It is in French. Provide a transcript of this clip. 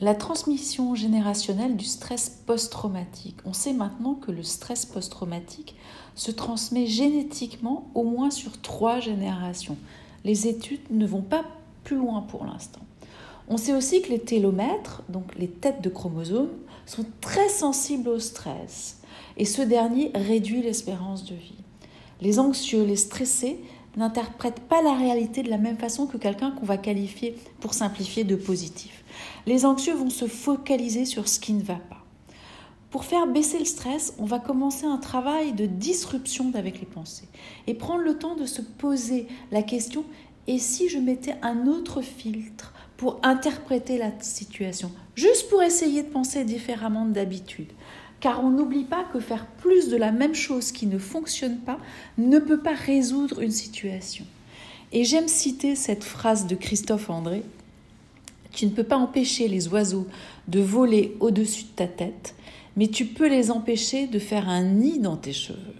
La transmission générationnelle du stress post-traumatique. On sait maintenant que le stress post-traumatique se transmet génétiquement au moins sur trois générations. Les études ne vont pas plus loin pour l'instant. On sait aussi que les télomètres, donc les têtes de chromosomes, sont très sensibles au stress et ce dernier réduit l'espérance de vie. Les anxieux, les stressés n'interprètent pas la réalité de la même façon que quelqu'un qu'on va qualifier, pour simplifier, de positif. Les anxieux vont se focaliser sur ce qui ne va pas. Pour faire baisser le stress, on va commencer un travail de disruption avec les pensées et prendre le temps de se poser la question et si je mettais un autre filtre pour interpréter la situation, juste pour essayer de penser différemment d'habitude? Car on n'oublie pas que faire plus de la même chose qui ne fonctionne pas ne peut pas résoudre une situation. Et j'aime citer cette phrase de Christophe André Tu ne peux pas empêcher les oiseaux de voler au-dessus de ta tête, mais tu peux les empêcher de faire un nid dans tes cheveux.